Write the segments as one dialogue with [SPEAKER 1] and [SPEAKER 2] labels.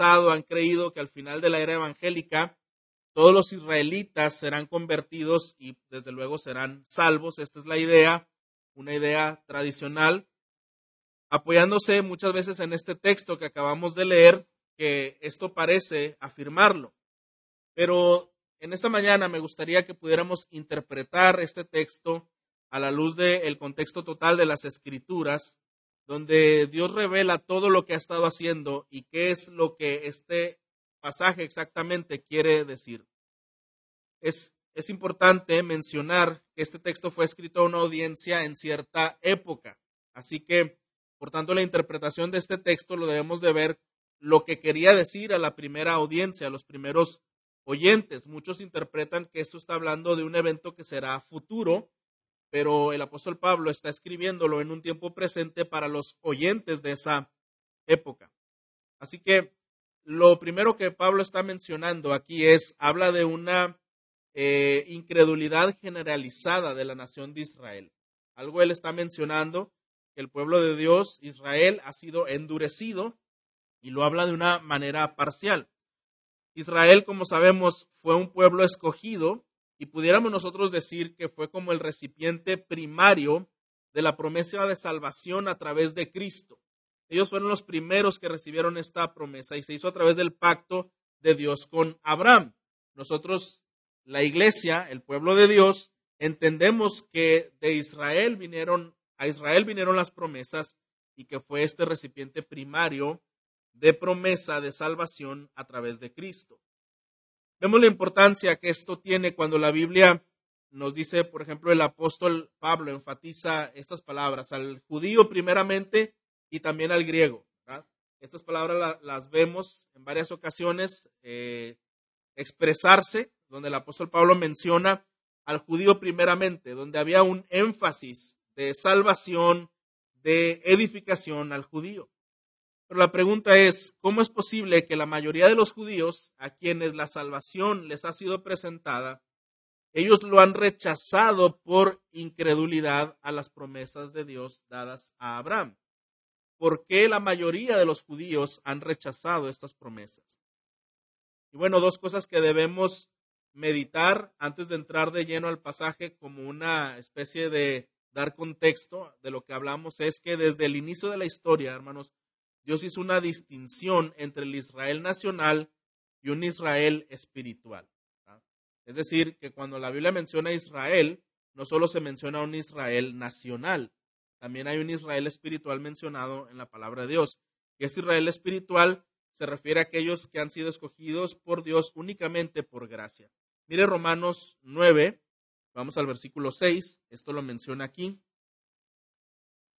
[SPEAKER 1] han creído que al final de la era evangélica todos los israelitas serán convertidos y desde luego serán salvos. Esta es la idea, una idea tradicional, apoyándose muchas veces en este texto que acabamos de leer, que esto parece afirmarlo. Pero en esta mañana me gustaría que pudiéramos interpretar este texto a la luz del contexto total de las escrituras, donde Dios revela todo lo que ha estado haciendo y qué es lo que este pasaje exactamente quiere decir. Es, importante mencionar que este texto fue escrito a una audiencia en cierta época, así que, por tanto, la interpretación de este texto lo debemos de ver lo que quería decir a la primera audiencia, a los primeros oyentes. Muchos interpretan que esto está hablando de un evento que será futuro, pero el apóstol Pablo está escribiéndolo en un tiempo presente para los oyentes de esa época. Así que lo primero que Pablo está mencionando aquí es, habla de una eh, incredulidad generalizada de la nación de Israel. Algo él está mencionando, que el pueblo de Dios, Israel, ha sido endurecido y lo habla de una manera parcial. Israel, como sabemos, fue un pueblo escogido y pudiéramos nosotros decir que fue como el recipiente primario de la promesa de salvación a través de Cristo. Ellos fueron los primeros que recibieron esta promesa y se hizo a través del pacto de Dios con Abraham. Nosotros, la iglesia, el pueblo de Dios, entendemos que de Israel vinieron, a Israel vinieron las promesas y que fue este recipiente primario de promesa de salvación a través de Cristo. Vemos la importancia que esto tiene cuando la Biblia nos dice, por ejemplo, el apóstol Pablo enfatiza estas palabras al judío primeramente y también al griego. Estas palabras las vemos en varias ocasiones eh, expresarse, donde el apóstol Pablo menciona al judío primeramente, donde había un énfasis de salvación, de edificación al judío. Pero la pregunta es, ¿cómo es posible que la mayoría de los judíos a quienes la salvación les ha sido presentada, ellos lo han rechazado por incredulidad a las promesas de Dios dadas a Abraham? ¿Por qué la mayoría de los judíos han rechazado estas promesas? Y bueno, dos cosas que debemos meditar antes de entrar de lleno al pasaje como una especie de dar contexto de lo que hablamos es que desde el inicio de la historia, hermanos, Dios hizo una distinción entre el Israel nacional y un Israel espiritual. Es decir, que cuando la Biblia menciona a Israel, no solo se menciona un Israel nacional, también hay un Israel espiritual mencionado en la palabra de Dios. Y ese Israel espiritual se refiere a aquellos que han sido escogidos por Dios únicamente por gracia. Mire Romanos 9, vamos al versículo 6, esto lo menciona aquí.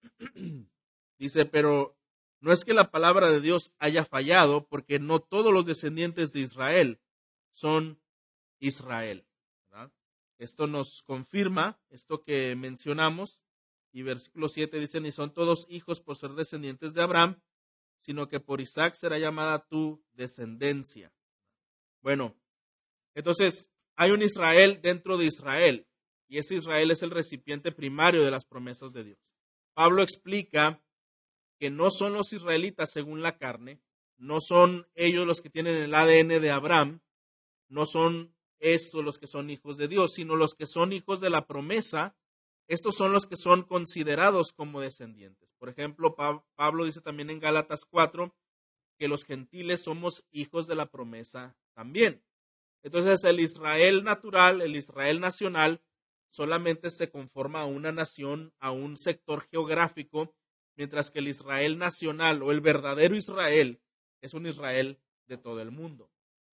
[SPEAKER 1] Dice, pero no es que la palabra de Dios haya fallado, porque no todos los descendientes de Israel son Israel. Esto nos confirma esto que mencionamos. Y versículo 7 dice, ni son todos hijos por ser descendientes de Abraham, sino que por Isaac será llamada tu descendencia. Bueno, entonces hay un Israel dentro de Israel, y ese Israel es el recipiente primario de las promesas de Dios. Pablo explica que no son los israelitas según la carne, no son ellos los que tienen el ADN de Abraham, no son estos los que son hijos de Dios, sino los que son hijos de la promesa, estos son los que son considerados como descendientes. Por ejemplo, Pablo dice también en Gálatas 4 que los gentiles somos hijos de la promesa también. Entonces el Israel natural, el Israel nacional, solamente se conforma a una nación, a un sector geográfico mientras que el Israel nacional o el verdadero Israel es un Israel de todo el mundo.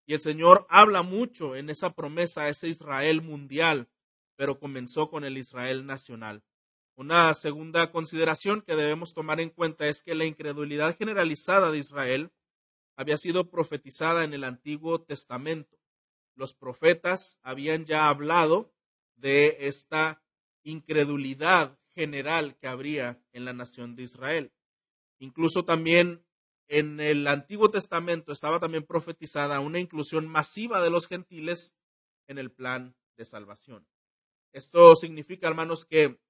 [SPEAKER 1] Y el Señor habla mucho en esa promesa, ese Israel mundial, pero comenzó con el Israel nacional. Una segunda consideración que debemos tomar en cuenta es que la incredulidad generalizada de Israel había sido profetizada en el Antiguo Testamento. Los profetas habían ya hablado de esta incredulidad general que habría en la nación de Israel. Incluso también en el Antiguo Testamento estaba también profetizada una inclusión masiva de los gentiles en el plan de salvación. Esto significa, hermanos, que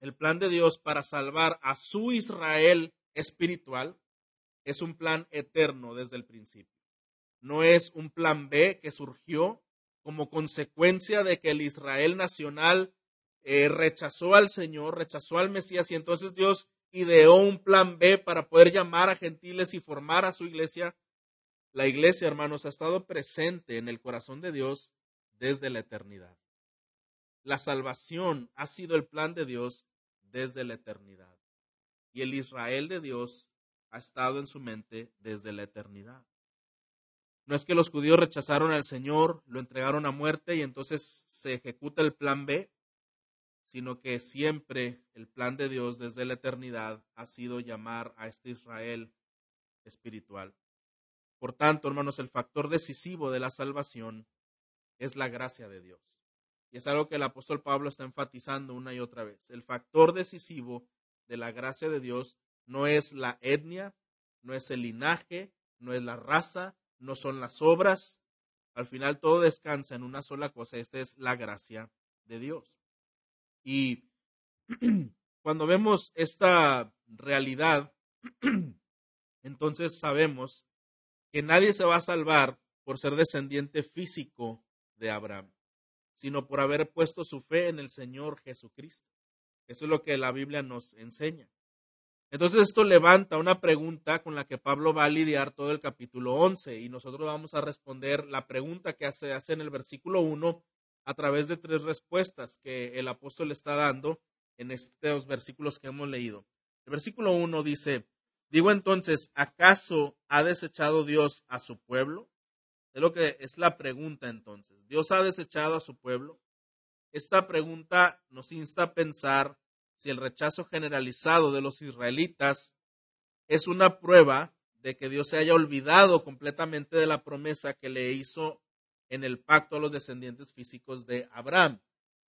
[SPEAKER 1] el plan de Dios para salvar a su Israel espiritual es un plan eterno desde el principio. No es un plan B que surgió como consecuencia de que el Israel nacional eh, rechazó al Señor, rechazó al Mesías y entonces Dios ideó un plan B para poder llamar a gentiles y formar a su iglesia. La iglesia, hermanos, ha estado presente en el corazón de Dios desde la eternidad. La salvación ha sido el plan de Dios desde la eternidad. Y el Israel de Dios ha estado en su mente desde la eternidad. No es que los judíos rechazaron al Señor, lo entregaron a muerte y entonces se ejecuta el plan B, sino que siempre el plan de Dios desde la eternidad ha sido llamar a este Israel espiritual. Por tanto, hermanos, el factor decisivo de la salvación es la gracia de Dios. Y es algo que el apóstol Pablo está enfatizando una y otra vez. El factor decisivo de la gracia de Dios no es la etnia, no es el linaje, no es la raza, no son las obras. Al final todo descansa en una sola cosa, esta es la gracia de Dios. Y cuando vemos esta realidad, entonces sabemos que nadie se va a salvar por ser descendiente físico de Abraham, sino por haber puesto su fe en el Señor Jesucristo. Eso es lo que la Biblia nos enseña. Entonces esto levanta una pregunta con la que Pablo va a lidiar todo el capítulo 11 y nosotros vamos a responder la pregunta que hace, hace en el versículo 1 a través de tres respuestas que el apóstol está dando en estos versículos que hemos leído. El versículo 1 dice, digo entonces, ¿acaso ha desechado Dios a su pueblo? Es lo que es la pregunta entonces. ¿Dios ha desechado a su pueblo? Esta pregunta nos insta a pensar si el rechazo generalizado de los israelitas es una prueba de que Dios se haya olvidado completamente de la promesa que le hizo en el pacto a los descendientes físicos de Abraham.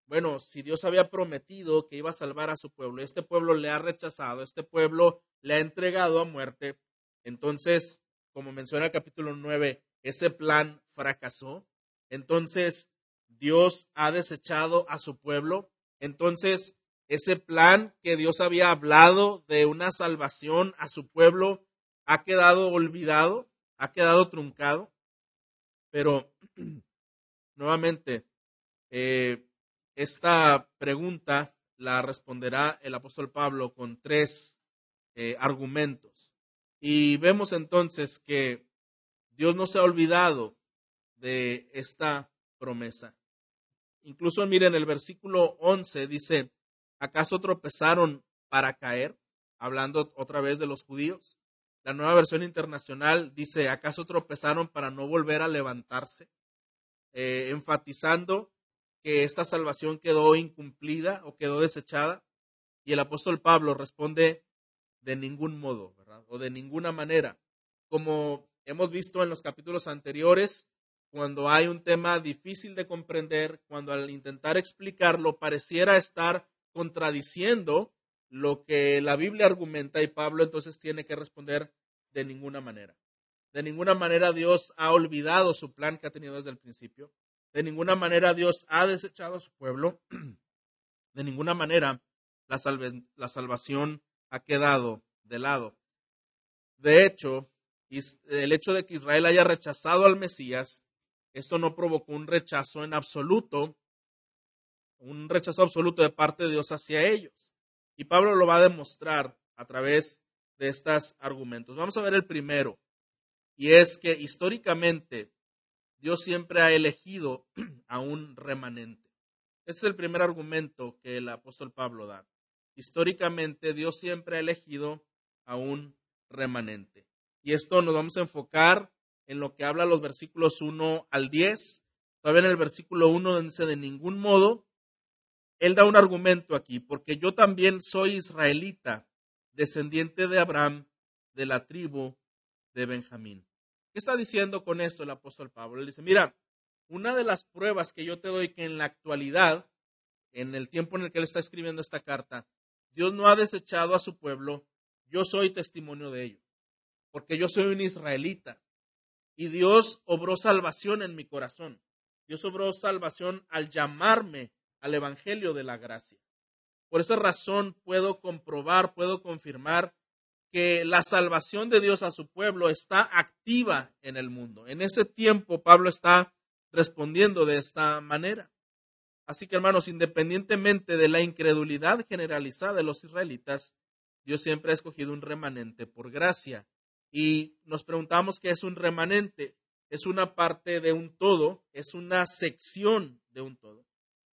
[SPEAKER 1] Bueno, si Dios había prometido que iba a salvar a su pueblo, este pueblo le ha rechazado, este pueblo le ha entregado a muerte, entonces, como menciona el capítulo 9, ese plan fracasó. Entonces, Dios ha desechado a su pueblo. Entonces, ese plan que Dios había hablado de una salvación a su pueblo ha quedado olvidado, ha quedado truncado. Pero nuevamente, eh, esta pregunta la responderá el apóstol Pablo con tres eh, argumentos. Y vemos entonces que Dios no se ha olvidado de esta promesa. Incluso miren, el versículo 11 dice, ¿acaso tropezaron para caer? Hablando otra vez de los judíos. La nueva versión internacional dice, ¿acaso tropezaron para no volver a levantarse? Eh, enfatizando que esta salvación quedó incumplida o quedó desechada. Y el apóstol Pablo responde de ningún modo. O de ninguna manera. Como hemos visto en los capítulos anteriores, cuando hay un tema difícil de comprender, cuando al intentar explicarlo pareciera estar contradiciendo lo que la Biblia argumenta y Pablo entonces tiene que responder de ninguna manera. De ninguna manera Dios ha olvidado su plan que ha tenido desde el principio. De ninguna manera Dios ha desechado a su pueblo. De ninguna manera la, la salvación ha quedado de lado. De hecho, el hecho de que Israel haya rechazado al Mesías, esto no provocó un rechazo en absoluto, un rechazo absoluto de parte de Dios hacia ellos. Y Pablo lo va a demostrar a través de estos argumentos. Vamos a ver el primero, y es que históricamente Dios siempre ha elegido a un remanente. Ese es el primer argumento que el apóstol Pablo da. Históricamente Dios siempre ha elegido a un remanente. Y esto nos vamos a enfocar en lo que habla los versículos 1 al 10. Todavía en el versículo 1 dice de ningún modo él da un argumento aquí, porque yo también soy israelita, descendiente de Abraham, de la tribu de Benjamín. ¿Qué está diciendo con esto el apóstol Pablo? Él dice, mira, una de las pruebas que yo te doy que en la actualidad, en el tiempo en el que él está escribiendo esta carta, Dios no ha desechado a su pueblo, yo soy testimonio de ello, porque yo soy un israelita y Dios obró salvación en mi corazón. Dios obró salvación al llamarme al Evangelio de la Gracia. Por esa razón puedo comprobar, puedo confirmar que la salvación de Dios a su pueblo está activa en el mundo. En ese tiempo Pablo está respondiendo de esta manera. Así que hermanos, independientemente de la incredulidad generalizada de los israelitas, Dios siempre ha escogido un remanente por gracia. Y nos preguntamos qué es un remanente. Es una parte de un todo, es una sección de un todo.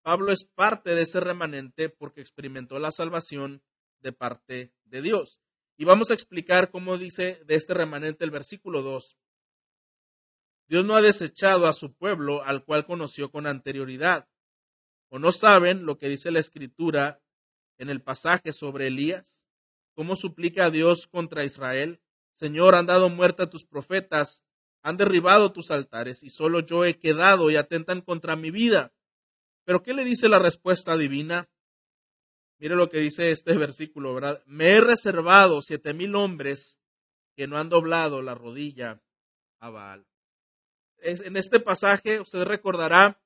[SPEAKER 1] Pablo es parte de ese remanente porque experimentó la salvación de parte de Dios. Y vamos a explicar cómo dice de este remanente el versículo 2. Dios no ha desechado a su pueblo al cual conoció con anterioridad. ¿O no saben lo que dice la escritura en el pasaje sobre Elías? ¿Cómo suplica a Dios contra Israel? Señor, han dado muerte a tus profetas, han derribado tus altares, y solo yo he quedado y atentan contra mi vida. Pero ¿qué le dice la respuesta divina? Mire lo que dice este versículo, ¿verdad? Me he reservado siete mil hombres que no han doblado la rodilla a Baal. En este pasaje, usted recordará,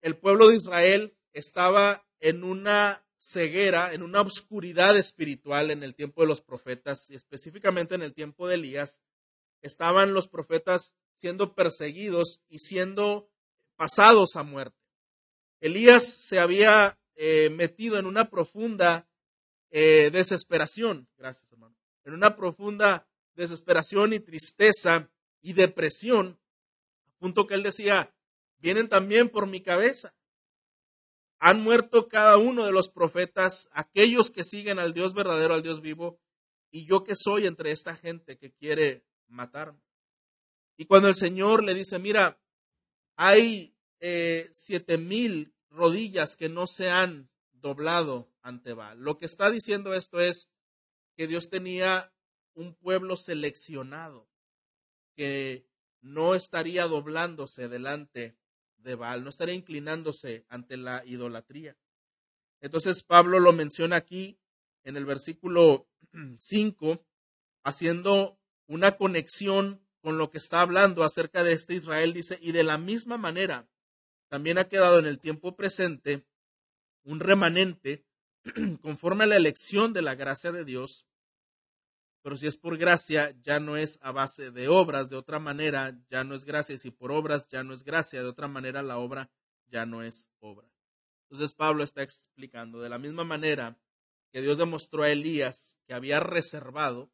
[SPEAKER 1] el pueblo de Israel estaba en una ceguera, en una obscuridad espiritual en el tiempo de los profetas, y específicamente en el tiempo de Elías. Estaban los profetas siendo perseguidos y siendo pasados a muerte. Elías se había eh, metido en una profunda eh, desesperación, gracias hermano, en una profunda desesperación y tristeza y depresión, a punto que él decía, vienen también por mi cabeza. Han muerto cada uno de los profetas, aquellos que siguen al Dios verdadero, al Dios vivo, y yo que soy entre esta gente que quiere matarme. Y cuando el Señor le dice, mira, hay eh, siete mil rodillas que no se han doblado ante Baal. Lo que está diciendo esto es que Dios tenía un pueblo seleccionado que no estaría doblándose delante de Baal, no estaría inclinándose ante la idolatría. Entonces Pablo lo menciona aquí en el versículo 5, haciendo una conexión con lo que está hablando acerca de este Israel, dice, y de la misma manera, también ha quedado en el tiempo presente un remanente conforme a la elección de la gracia de Dios, pero si es por gracia, ya no es a base de obras, de otra manera ya no es gracia, y si por obras ya no es gracia, de otra manera la obra ya no es obra. Entonces Pablo está explicando de la misma manera que Dios demostró a Elías que había reservado,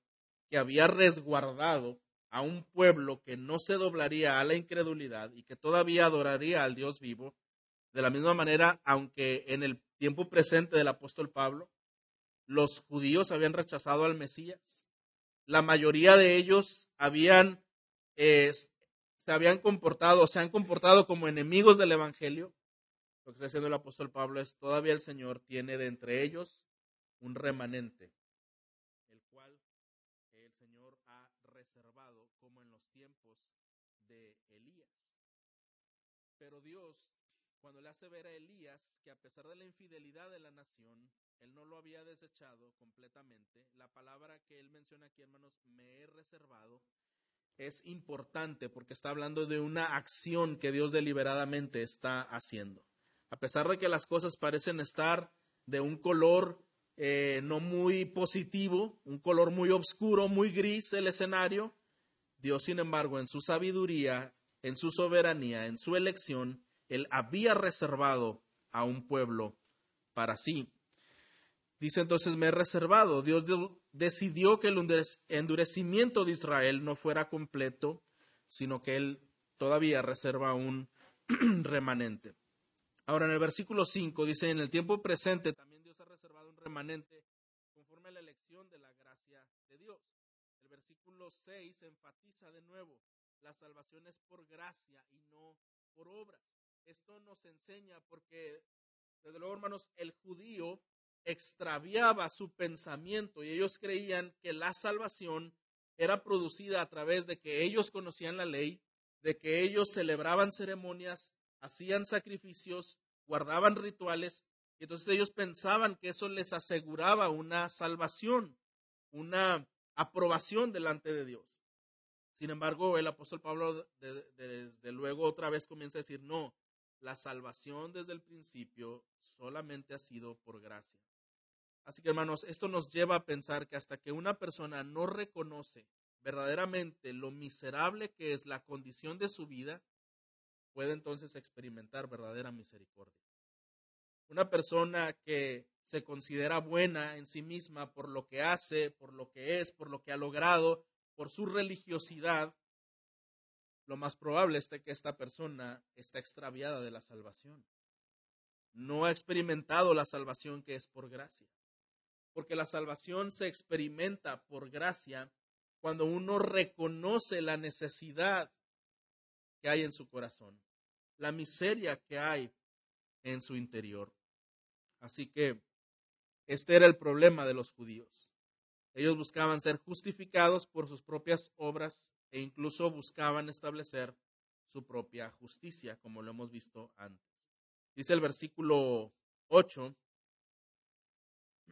[SPEAKER 1] que había resguardado a un pueblo que no se doblaría a la incredulidad y que todavía adoraría al Dios vivo, de la misma manera, aunque en el tiempo presente del apóstol Pablo, los judíos habían rechazado al Mesías, la mayoría de ellos habían, eh, se habían comportado, se han comportado como enemigos del Evangelio. Lo que está diciendo el apóstol Pablo es, todavía el Señor tiene de entre ellos un remanente, el cual el Señor ha reservado como en los tiempos de Elías. Pero Dios, cuando le hace ver a Elías que a pesar de la infidelidad de la nación, él no lo había desechado completamente. La palabra que él menciona aquí, hermanos, me he reservado, es importante porque está hablando de una acción que Dios deliberadamente está haciendo. A pesar de que las cosas parecen estar de un color eh, no muy positivo, un color muy oscuro, muy gris el escenario, Dios, sin embargo, en su sabiduría, en su soberanía, en su elección, Él había reservado a un pueblo para sí. Dice entonces, me he reservado. Dios decidió que el endurecimiento de Israel no fuera completo, sino que Él todavía reserva un remanente. Ahora en el versículo 5 dice, en el tiempo presente también Dios ha reservado un remanente conforme a la elección de la gracia de Dios. El versículo 6 enfatiza de nuevo, la salvación es por gracia y no por obras. Esto nos enseña porque, desde luego hermanos, el judío extraviaba su pensamiento y ellos creían que la salvación era producida a través de que ellos conocían la ley, de que ellos celebraban ceremonias, hacían sacrificios, guardaban rituales, y entonces ellos pensaban que eso les aseguraba una salvación, una aprobación delante de Dios. Sin embargo, el apóstol Pablo desde luego otra vez comienza a decir, no, la salvación desde el principio solamente ha sido por gracia. Así que hermanos, esto nos lleva a pensar que hasta que una persona no reconoce verdaderamente lo miserable que es la condición de su vida, puede entonces experimentar verdadera misericordia. Una persona que se considera buena en sí misma por lo que hace, por lo que es, por lo que ha logrado, por su religiosidad, lo más probable es que esta persona está extraviada de la salvación. No ha experimentado la salvación que es por gracia. Porque la salvación se experimenta por gracia cuando uno reconoce la necesidad que hay en su corazón, la miseria que hay en su interior. Así que este era el problema de los judíos. Ellos buscaban ser justificados por sus propias obras e incluso buscaban establecer su propia justicia, como lo hemos visto antes. Dice el versículo 8,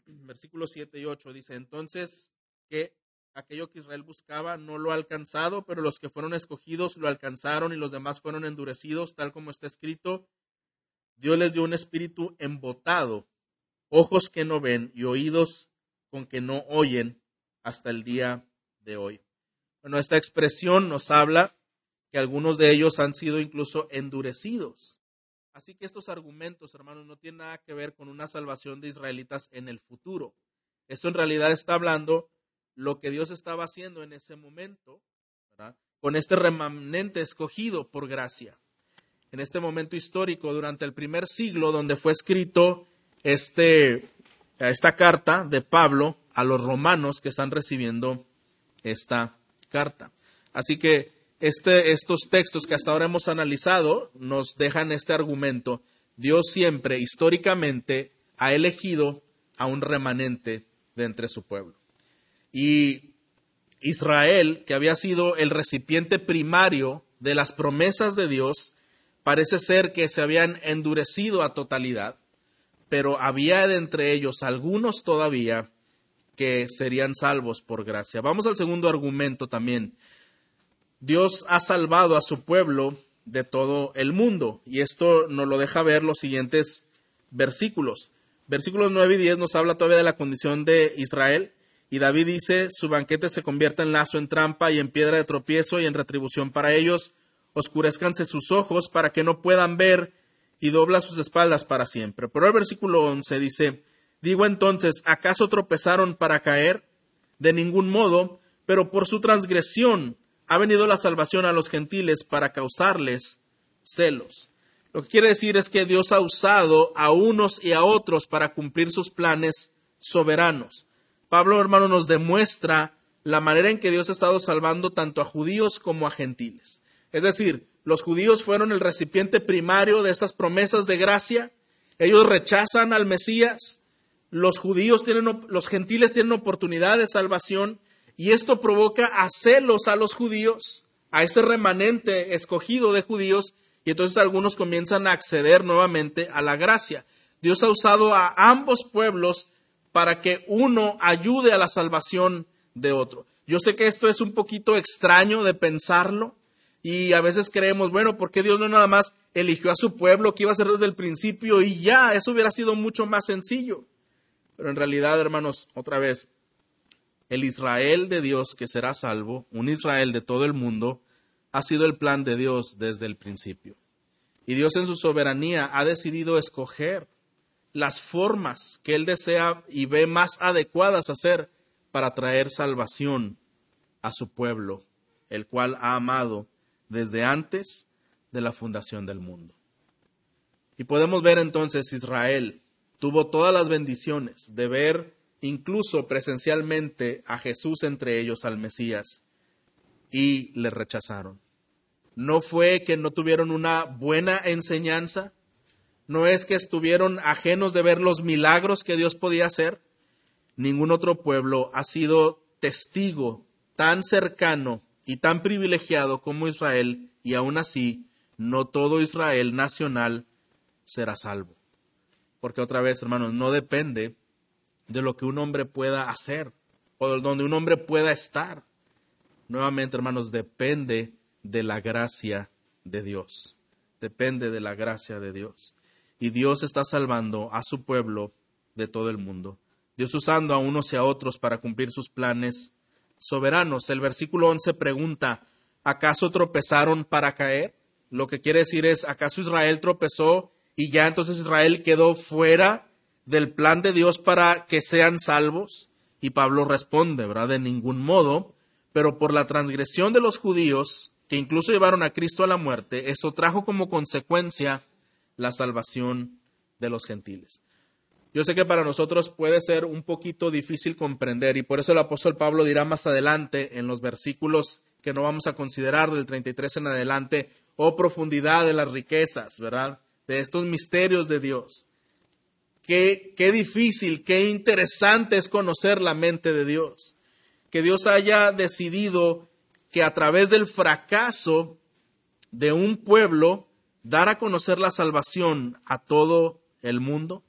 [SPEAKER 1] versículo 7 y 8, dice, entonces que aquello que Israel buscaba no lo ha alcanzado, pero los que fueron escogidos lo alcanzaron y los demás fueron endurecidos, tal como está escrito. Dios les dio un espíritu embotado, ojos que no ven y oídos con que no oyen hasta el día de hoy. Bueno, esta expresión nos habla que algunos de ellos han sido incluso endurecidos. Así que estos argumentos, hermanos, no tienen nada que ver con una salvación de israelitas en el futuro. Esto en realidad está hablando lo que Dios estaba haciendo en ese momento, con este remanente escogido por gracia. En este momento histórico, durante el primer siglo, donde fue escrito este, esta carta de Pablo a los romanos que están recibiendo esta carta. Así que este, estos textos que hasta ahora hemos analizado nos dejan este argumento. Dios siempre, históricamente, ha elegido a un remanente de entre su pueblo. Y Israel, que había sido el recipiente primario de las promesas de Dios, parece ser que se habían endurecido a totalidad, pero había de entre ellos algunos todavía que serían salvos por gracia. Vamos al segundo argumento también. Dios ha salvado a su pueblo de todo el mundo y esto nos lo deja ver los siguientes versículos. Versículos 9 y 10 nos habla todavía de la condición de Israel y David dice, su banquete se convierte en lazo, en trampa y en piedra de tropiezo y en retribución para ellos. Oscurezcanse sus ojos para que no puedan ver y dobla sus espaldas para siempre. Pero el versículo 11 dice, Digo entonces, ¿acaso tropezaron para caer? De ningún modo, pero por su transgresión ha venido la salvación a los gentiles para causarles celos. Lo que quiere decir es que Dios ha usado a unos y a otros para cumplir sus planes soberanos. Pablo, hermano, nos demuestra la manera en que Dios ha estado salvando tanto a judíos como a gentiles. Es decir, los judíos fueron el recipiente primario de estas promesas de gracia. Ellos rechazan al Mesías, los judíos tienen, los gentiles tienen oportunidad de salvación y esto provoca a celos a los judíos, a ese remanente escogido de judíos y entonces algunos comienzan a acceder nuevamente a la gracia. Dios ha usado a ambos pueblos para que uno ayude a la salvación de otro. Yo sé que esto es un poquito extraño de pensarlo y a veces creemos, bueno, ¿por qué Dios no nada más eligió a su pueblo que iba a ser desde el principio y ya? Eso hubiera sido mucho más sencillo. Pero en realidad, hermanos, otra vez, el Israel de Dios que será salvo, un Israel de todo el mundo, ha sido el plan de Dios desde el principio. Y Dios en su soberanía ha decidido escoger las formas que Él desea y ve más adecuadas hacer para traer salvación a su pueblo, el cual ha amado desde antes de la fundación del mundo. Y podemos ver entonces Israel tuvo todas las bendiciones de ver incluso presencialmente a Jesús entre ellos, al Mesías, y le rechazaron. No fue que no tuvieron una buena enseñanza, no es que estuvieron ajenos de ver los milagros que Dios podía hacer. Ningún otro pueblo ha sido testigo tan cercano y tan privilegiado como Israel, y aún así no todo Israel nacional será salvo. Porque otra vez, hermanos, no depende de lo que un hombre pueda hacer o de donde un hombre pueda estar. Nuevamente, hermanos, depende de la gracia de Dios. Depende de la gracia de Dios. Y Dios está salvando a su pueblo de todo el mundo Dios usando a unos y a otros para cumplir sus planes soberanos. El versículo 11 pregunta, ¿acaso tropezaron para caer? Lo que quiere decir es, ¿acaso Israel tropezó y ya entonces Israel quedó fuera del plan de Dios para que sean salvos? Y Pablo responde, ¿verdad? De ningún modo, pero por la transgresión de los judíos, que incluso llevaron a Cristo a la muerte, eso trajo como consecuencia la salvación de los gentiles. Yo sé que para nosotros puede ser un poquito difícil comprender y por eso el apóstol Pablo dirá más adelante en los versículos que no vamos a considerar del 33 en adelante, oh profundidad de las riquezas, ¿verdad? De estos misterios de Dios. Qué, qué difícil, qué interesante es conocer la mente de Dios. Que Dios haya decidido que a través del fracaso de un pueblo dar a conocer la salvación a todo el mundo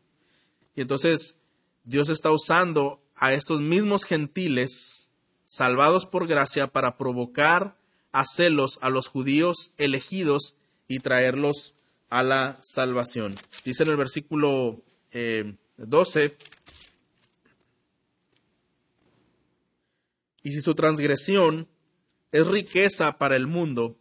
[SPEAKER 1] y entonces Dios está usando a estos mismos gentiles salvados por gracia para provocar a celos a los judíos elegidos y traerlos a la salvación. Dice en el versículo 12, eh, y si su transgresión es riqueza para el mundo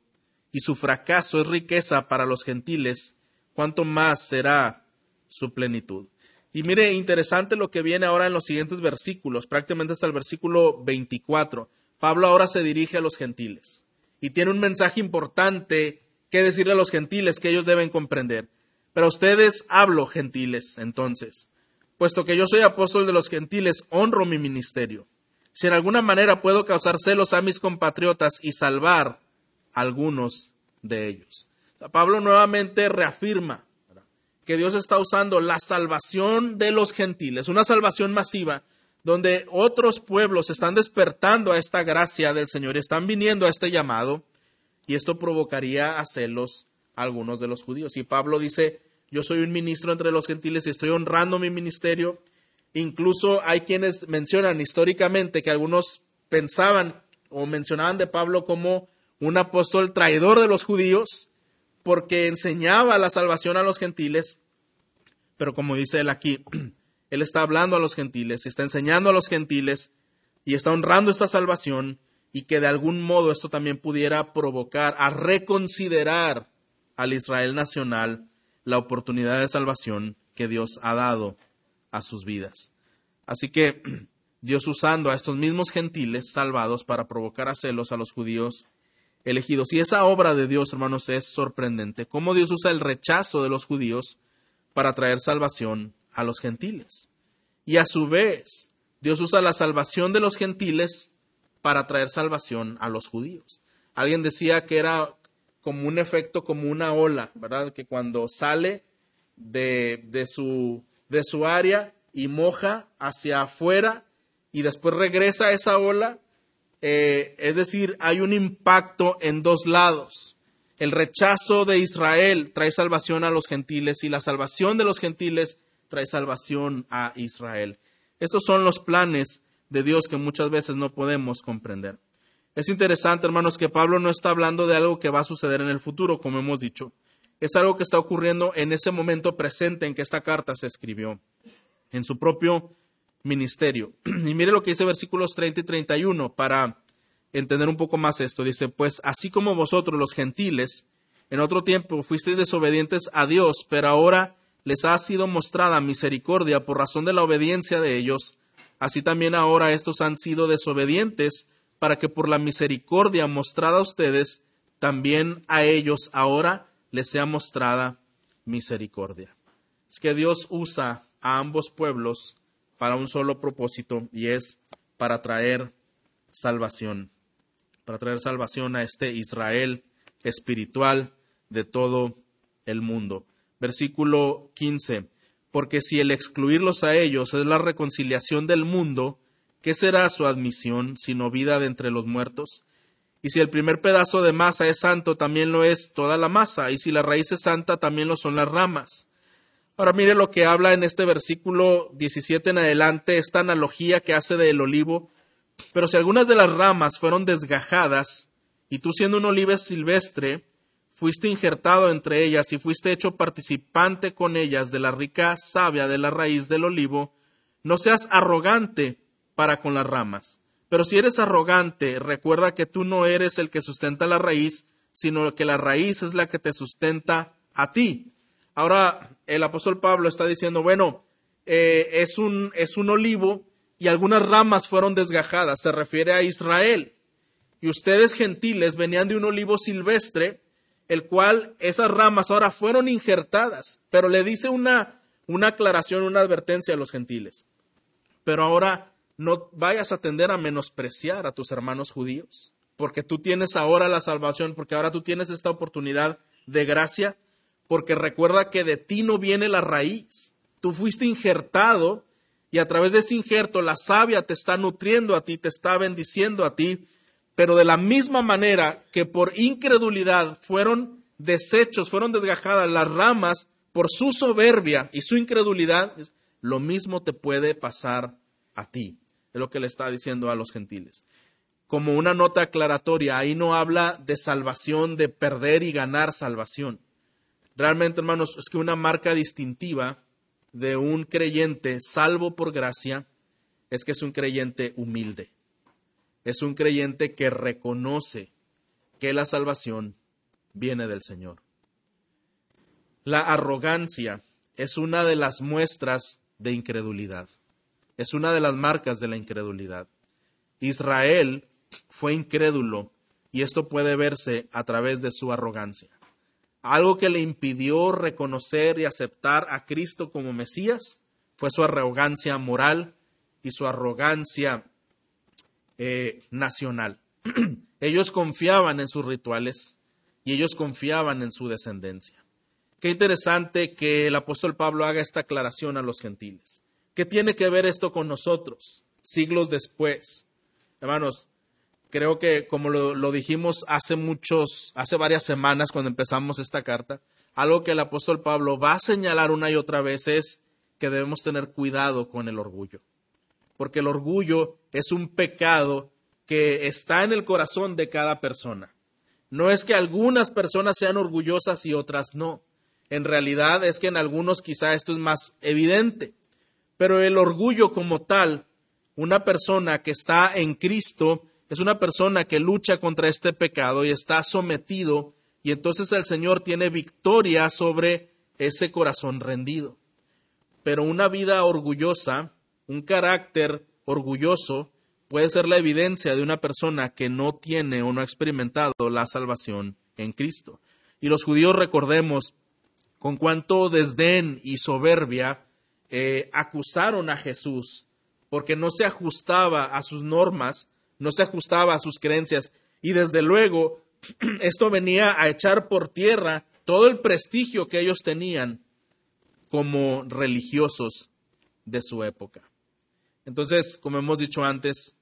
[SPEAKER 1] y su fracaso es riqueza para los gentiles, ¿cuánto más será su plenitud? Y mire, interesante lo que viene ahora en los siguientes versículos, prácticamente hasta el versículo 24. Pablo ahora se dirige a los gentiles y tiene un mensaje importante que decirle a los gentiles que ellos deben comprender. Pero a ustedes hablo, gentiles, entonces, puesto que yo soy apóstol de los gentiles, honro mi ministerio. Si en alguna manera puedo causar celos a mis compatriotas y salvar a algunos de ellos. Pablo nuevamente reafirma que Dios está usando la salvación de los gentiles, una salvación masiva, donde otros pueblos están despertando a esta gracia del Señor, están viniendo a este llamado, y esto provocaría a celos algunos de los judíos. Y Pablo dice, yo soy un ministro entre los gentiles y estoy honrando mi ministerio. Incluso hay quienes mencionan históricamente que algunos pensaban o mencionaban de Pablo como un apóstol traidor de los judíos, porque enseñaba la salvación a los gentiles, pero como dice él aquí, él está hablando a los gentiles, está enseñando a los gentiles y está honrando esta salvación y que de algún modo esto también pudiera provocar a reconsiderar al Israel nacional la oportunidad de salvación que Dios ha dado a sus vidas. Así que Dios usando a estos mismos gentiles salvados para provocar a celos a los judíos elegidos. Y esa obra de Dios, hermanos, es sorprendente. Cómo Dios usa el rechazo de los judíos para traer salvación a los gentiles. Y a su vez, Dios usa la salvación de los gentiles para traer salvación a los judíos. Alguien decía que era como un efecto, como una ola, ¿verdad? Que cuando sale de, de, su, de su área y moja hacia afuera y después regresa a esa ola, eh, es decir, hay un impacto en dos lados. El rechazo de Israel trae salvación a los gentiles y la salvación de los gentiles trae salvación a Israel. Estos son los planes de Dios que muchas veces no podemos comprender. Es interesante, hermanos, que Pablo no está hablando de algo que va a suceder en el futuro, como hemos dicho. Es algo que está ocurriendo en ese momento presente en que esta carta se escribió, en su propio ministerio. Y mire lo que dice versículos 30 y 31 para entender un poco más esto. Dice, pues así como vosotros los gentiles en otro tiempo fuisteis desobedientes a Dios, pero ahora les ha sido mostrada misericordia por razón de la obediencia de ellos, así también ahora estos han sido desobedientes para que por la misericordia mostrada a ustedes, también a ellos ahora les sea mostrada misericordia. Es que Dios usa a ambos pueblos para un solo propósito y es para traer salvación, para traer salvación a este Israel espiritual de todo el mundo. Versículo 15. Porque si el excluirlos a ellos es la reconciliación del mundo, ¿qué será su admisión sino vida de entre los muertos? Y si el primer pedazo de masa es santo, también lo es toda la masa, y si la raíz es santa, también lo son las ramas. Ahora mire lo que habla en este versículo 17 en adelante, esta analogía que hace del olivo. Pero si algunas de las ramas fueron desgajadas, y tú siendo un olivo silvestre, fuiste injertado entre ellas y fuiste hecho participante con ellas de la rica savia de la raíz del olivo, no seas arrogante para con las ramas. Pero si eres arrogante, recuerda que tú no eres el que sustenta la raíz, sino que la raíz es la que te sustenta a ti. Ahora el apóstol Pablo está diciendo, bueno, eh, es, un, es un olivo y algunas ramas fueron desgajadas, se refiere a Israel. Y ustedes gentiles venían de un olivo silvestre, el cual esas ramas ahora fueron injertadas, pero le dice una, una aclaración, una advertencia a los gentiles. Pero ahora no vayas a tender a menospreciar a tus hermanos judíos, porque tú tienes ahora la salvación, porque ahora tú tienes esta oportunidad de gracia, porque recuerda que de ti no viene la raíz. Tú fuiste injertado y a través de ese injerto la savia te está nutriendo a ti, te está bendiciendo a ti, pero de la misma manera que por incredulidad fueron desechos, fueron desgajadas las ramas por su soberbia y su incredulidad, lo mismo te puede pasar a ti. Es lo que le está diciendo a los gentiles. Como una nota aclaratoria, ahí no habla de salvación, de perder y ganar salvación. Realmente, hermanos, es que una marca distintiva de un creyente salvo por gracia es que es un creyente humilde. Es un creyente que reconoce que la salvación viene del Señor. La arrogancia es una de las muestras de incredulidad. Es una de las marcas de la incredulidad. Israel fue incrédulo y esto puede verse a través de su arrogancia algo que le impidió reconocer y aceptar a Cristo como Mesías fue su arrogancia moral y su arrogancia eh, nacional. ellos confiaban en sus rituales y ellos confiaban en su descendencia. Qué interesante que el apóstol Pablo haga esta aclaración a los gentiles. ¿Qué tiene que ver esto con nosotros siglos después? Hermanos, creo que como lo, dijimos hace muchos, hace varias semanas cuando empezamos esta carta, algo que el apóstol Pablo va a señalar una y otra vez es que debemos tener cuidado con el orgullo. Porque el orgullo es un pecado que está en el corazón de cada persona. No es que algunas personas sean orgullosas y otras no. En realidad es que en algunos quizá esto es más evidente. Pero el orgullo como tal, una persona que está en Cristo, es una persona que lucha contra este pecado y está sometido y entonces el Señor tiene victoria sobre ese corazón rendido. Pero una vida orgullosa, un carácter orgulloso, puede ser la evidencia de una persona que no tiene o no ha experimentado la salvación en Cristo. Y los judíos recordemos con cuánto desdén y soberbia eh, acusaron a Jesús porque no se ajustaba a sus normas no se ajustaba a sus creencias y desde luego esto venía a echar por tierra todo el prestigio que ellos tenían como religiosos de su época. Entonces, como hemos dicho antes,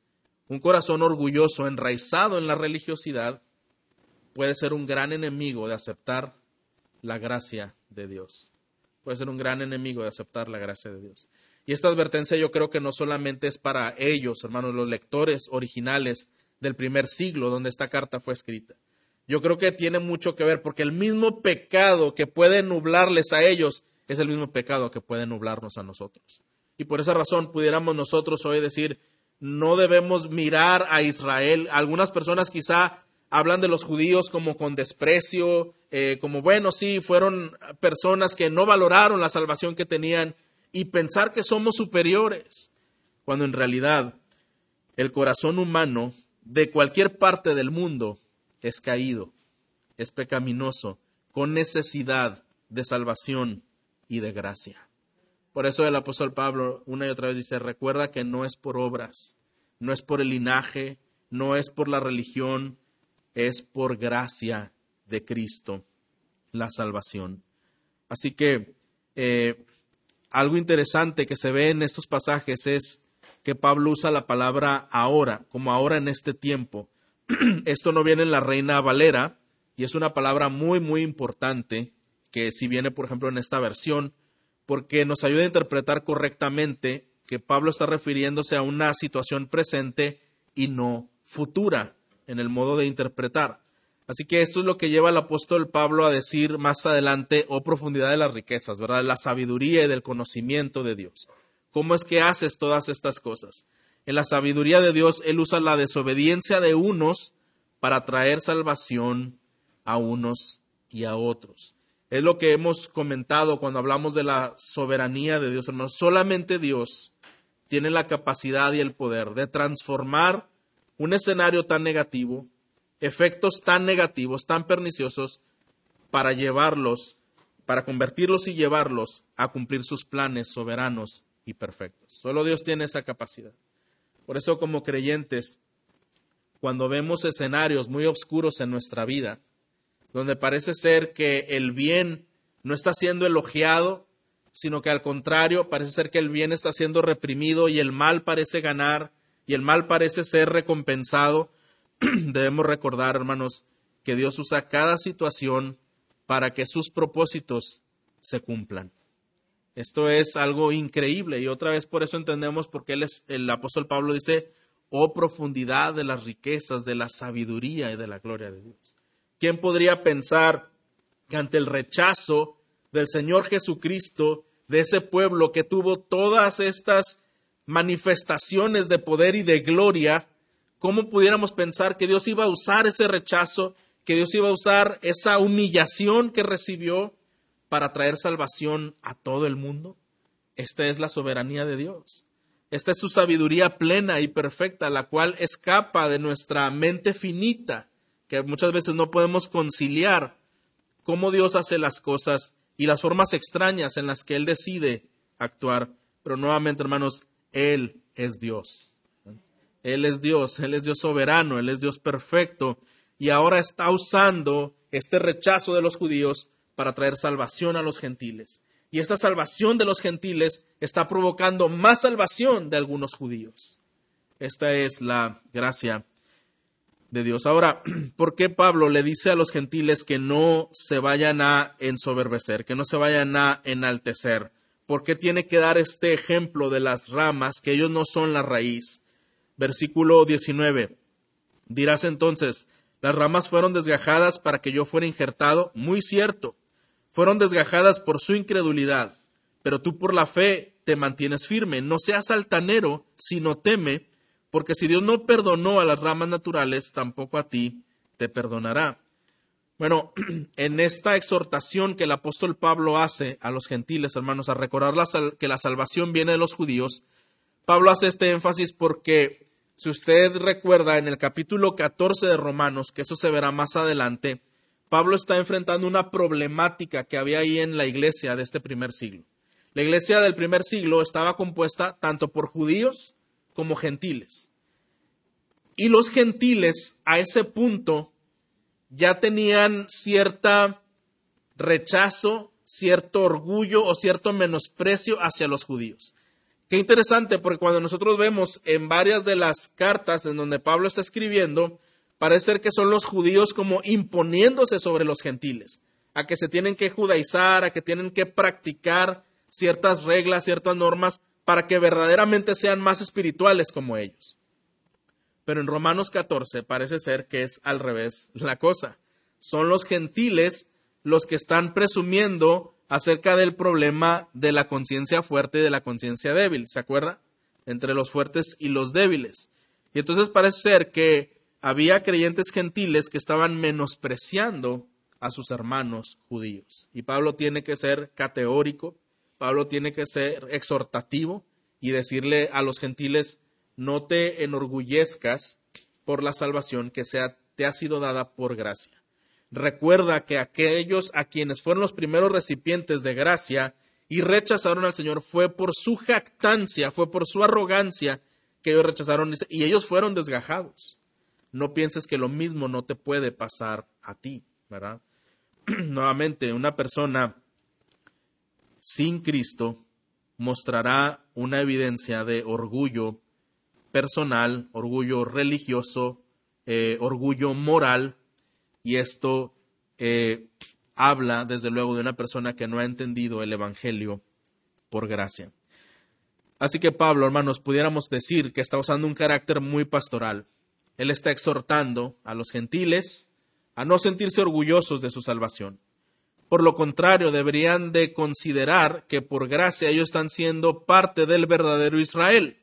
[SPEAKER 1] un corazón orgulloso, enraizado en la religiosidad, puede ser un gran enemigo de aceptar la gracia de Dios. Puede ser un gran enemigo de aceptar la gracia de Dios. Y esta advertencia yo creo que no solamente es para ellos, hermanos, los lectores originales del primer siglo donde esta carta fue escrita. Yo creo que tiene mucho que ver porque el mismo pecado que puede nublarles a ellos es el mismo pecado que puede nublarnos a nosotros. Y por esa razón pudiéramos nosotros hoy decir, no debemos mirar a Israel. Algunas personas quizá hablan de los judíos como con desprecio, eh, como bueno, sí, fueron personas que no valoraron la salvación que tenían y pensar que somos superiores, cuando en realidad el corazón humano de cualquier parte del mundo es caído, es pecaminoso, con necesidad de salvación y de gracia. Por eso el apóstol Pablo una y otra vez dice, recuerda que no es por obras, no es por el linaje, no es por la religión, es por gracia de Cristo la salvación. Así que eh, algo interesante que se ve en estos pasajes es que Pablo usa la palabra ahora, como ahora en este tiempo. Esto no viene en la Reina Valera y es una palabra muy, muy importante que si viene, por ejemplo, en esta versión, porque nos ayuda a interpretar correctamente que Pablo está refiriéndose a una situación presente y no futura en el modo de interpretar. Así que esto es lo que lleva al apóstol Pablo a decir más adelante, oh profundidad de las riquezas, ¿verdad? La sabiduría y del conocimiento de Dios. ¿Cómo es que haces todas estas cosas? En la sabiduría de Dios, Él usa la desobediencia de unos para traer salvación a unos y a otros. Es lo que hemos comentado cuando hablamos de la soberanía de Dios, hermanos. Solamente Dios tiene la capacidad y el poder de transformar un escenario tan negativo, efectos tan negativos, tan perniciosos, para llevarlos, para convertirlos y llevarlos a cumplir sus planes soberanos y perfectos. Solo Dios tiene esa capacidad. Por eso como creyentes, cuando vemos escenarios muy oscuros en nuestra vida, donde parece ser que el bien no está siendo elogiado, sino que al contrario, parece ser que el bien está siendo reprimido y el mal parece ganar y el mal parece ser recompensado, debemos recordar, hermanos, que Dios usa cada situación para que sus propósitos se cumplan. Esto es algo increíble y otra vez por eso entendemos por qué el apóstol Pablo dice, oh profundidad de las riquezas, de la sabiduría y de la gloria de Dios. ¿Quién podría pensar que ante el rechazo del Señor Jesucristo, de ese pueblo que tuvo todas estas manifestaciones de poder y de gloria, ¿cómo pudiéramos pensar que Dios iba a usar ese rechazo, que Dios iba a usar esa humillación que recibió para traer salvación a todo el mundo? Esta es la soberanía de Dios. Esta es su sabiduría plena y perfecta, la cual escapa de nuestra mente finita que muchas veces no podemos conciliar cómo Dios hace las cosas y las formas extrañas en las que Él decide actuar. Pero nuevamente, hermanos, Él es Dios. Él es Dios, Él es Dios soberano, Él es Dios perfecto y ahora está usando este rechazo de los judíos para traer salvación a los gentiles. Y esta salvación de los gentiles está provocando más salvación de algunos judíos. Esta es la gracia de Dios. Ahora, ¿por qué Pablo le dice a los gentiles que no se vayan a ensoberbecer, que no se vayan a enaltecer? ¿Por qué tiene que dar este ejemplo de las ramas, que ellos no son la raíz? Versículo 19. Dirás entonces, las ramas fueron desgajadas para que yo fuera injertado. Muy cierto, fueron desgajadas por su incredulidad, pero tú por la fe te mantienes firme. No seas altanero, sino teme porque si Dios no perdonó a las ramas naturales, tampoco a ti te perdonará. Bueno, en esta exhortación que el apóstol Pablo hace a los gentiles, hermanos, a recordar que la salvación viene de los judíos, Pablo hace este énfasis porque, si usted recuerda en el capítulo 14 de Romanos, que eso se verá más adelante, Pablo está enfrentando una problemática que había ahí en la iglesia de este primer siglo. La iglesia del primer siglo estaba compuesta tanto por judíos como gentiles. Y los gentiles a ese punto ya tenían cierta rechazo, cierto orgullo o cierto menosprecio hacia los judíos. Qué interesante, porque cuando nosotros vemos en varias de las cartas en donde Pablo está escribiendo, parece ser que son los judíos como imponiéndose sobre los gentiles, a que se tienen que judaizar, a que tienen que practicar ciertas reglas, ciertas normas, para que verdaderamente sean más espirituales como ellos. Pero en Romanos 14 parece ser que es al revés la cosa. Son los gentiles los que están presumiendo acerca del problema de la conciencia fuerte y de la conciencia débil. ¿Se acuerda? Entre los fuertes y los débiles. Y entonces parece ser que había creyentes gentiles que estaban menospreciando a sus hermanos judíos. Y Pablo tiene que ser categórico Pablo tiene que ser exhortativo y decirle a los gentiles, no te enorgullezcas por la salvación que te ha sido dada por gracia. Recuerda que aquellos a quienes fueron los primeros recipientes de gracia y rechazaron al Señor fue por su jactancia, fue por su arrogancia que ellos rechazaron y ellos fueron desgajados. No pienses que lo mismo no te puede pasar a ti, ¿verdad? Nuevamente, una persona sin Cristo mostrará una evidencia de orgullo personal, orgullo religioso, eh, orgullo moral, y esto eh, habla desde luego de una persona que no ha entendido el Evangelio por gracia. Así que Pablo, hermanos, pudiéramos decir que está usando un carácter muy pastoral. Él está exhortando a los gentiles a no sentirse orgullosos de su salvación Por lo contrario, deberían de considerar que por gracia ellos están siendo parte del verdadero Israel,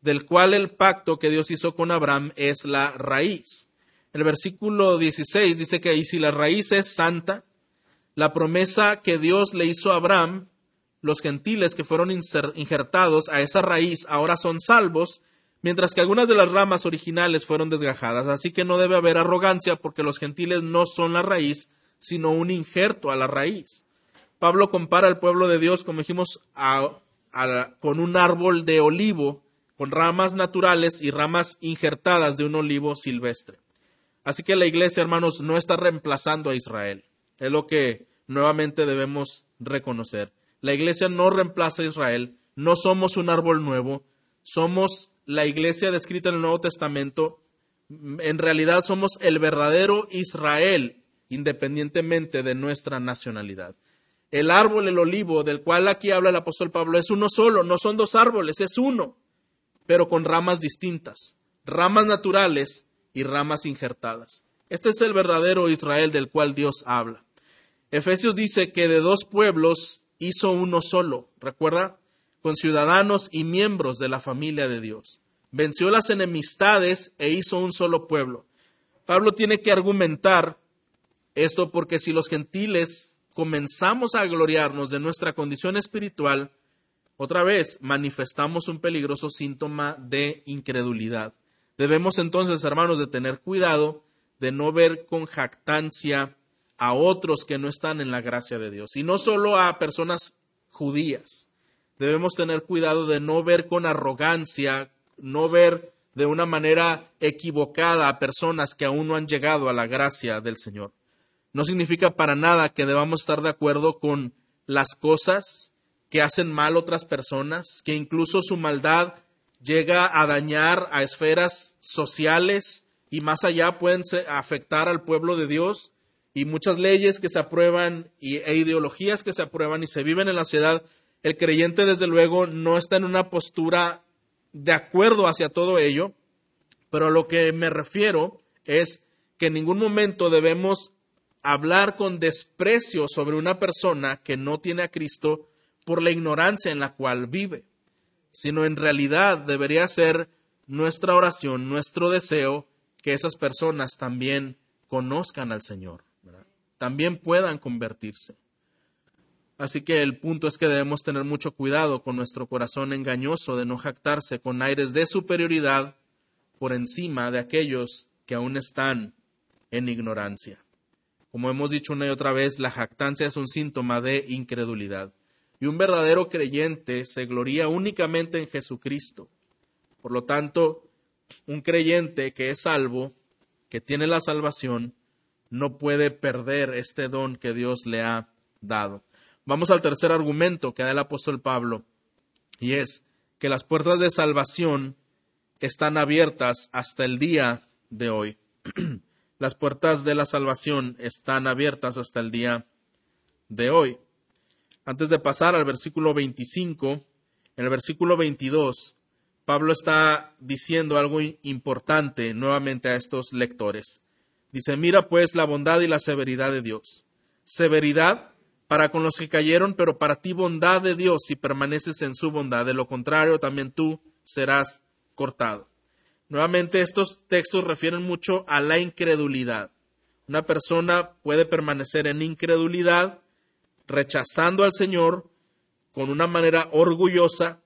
[SPEAKER 1] del cual el pacto que Dios hizo con Abraham es la raíz. El versículo 16 dice que y si la raíz es santa, la promesa que Dios le hizo a Abraham, los gentiles que fueron injertados a esa raíz ahora son salvos, mientras que algunas de las ramas originales fueron desgajadas. Así que no debe haber arrogancia porque los gentiles no son la raíz, sino un injerto a la raíz. Pablo compara al pueblo de Dios, como dijimos, con un árbol de olivo, con ramas naturales y ramas injertadas de un olivo silvestre. Así que la iglesia, hermanos, no está reemplazando a Israel. Es lo que nuevamente debemos reconocer. La iglesia no reemplaza a Israel, no somos un árbol nuevo, somos la iglesia descrita en el Nuevo Testamento, en realidad somos el verdadero Israel, independientemente de nuestra nacionalidad. El árbol, el olivo, del cual aquí habla el apóstol Pablo, es uno solo, no son dos árboles, es uno, pero con ramas distintas, ramas naturales y ramas injertadas. Este es el verdadero Israel del cual Dios habla. Efesios dice que de dos pueblos hizo uno solo, ¿recuerda? Con ciudadanos y miembros de la familia de Dios. Venció las enemistades e hizo un solo pueblo. Pablo tiene que argumentar esto porque si los gentiles comenzamos a gloriarnos de nuestra condición espiritual, otra vez manifestamos un peligroso síntoma de incredulidad. Debemos entonces, hermanos, de tener cuidado de no ver con jactancia a otros que no están en la gracia de Dios, y no solo a personas judías. Debemos tener cuidado de no ver con arrogancia, no ver de una manera equivocada a personas que aún no han llegado a la gracia del Señor. No significa para nada que debamos estar de acuerdo con las cosas que hacen mal otras personas, que incluso su maldad llega a dañar a esferas sociales y más allá pueden afectar al pueblo de Dios. Y muchas leyes que se aprueban e ideologías que se aprueban y se viven en la sociedad, el creyente desde luego no está en una postura de acuerdo hacia todo ello, pero a lo que me refiero es que en ningún momento debemos hablar con desprecio sobre una persona que no tiene a Cristo por la ignorancia en la cual vive sino en realidad debería ser nuestra oración, nuestro deseo, que esas personas también conozcan al Señor, también puedan convertirse. Así que el punto es que debemos tener mucho cuidado con nuestro corazón engañoso de no jactarse con aires de superioridad por encima de aquellos que aún están en ignorancia. Como hemos dicho una y otra vez, la jactancia es un síntoma de incredulidad. Y un verdadero creyente se gloría únicamente en Jesucristo. Por lo tanto, un creyente que es salvo, que tiene la salvación, no puede perder este don que Dios le ha dado. Vamos al tercer argumento que da el apóstol Pablo, y es que las puertas de salvación están abiertas hasta el día de hoy. las puertas de la salvación están abiertas hasta el día de hoy. Antes de pasar al versículo 25, en el versículo 22, Pablo está diciendo algo importante nuevamente a estos lectores. Dice, mira pues la bondad y la severidad de Dios. Severidad para con los que cayeron, pero para ti bondad de Dios si permaneces en su bondad. De lo contrario, también tú serás cortado. Nuevamente, estos textos refieren mucho a la incredulidad. Una persona puede permanecer en incredulidad rechazando al Señor con una manera orgullosa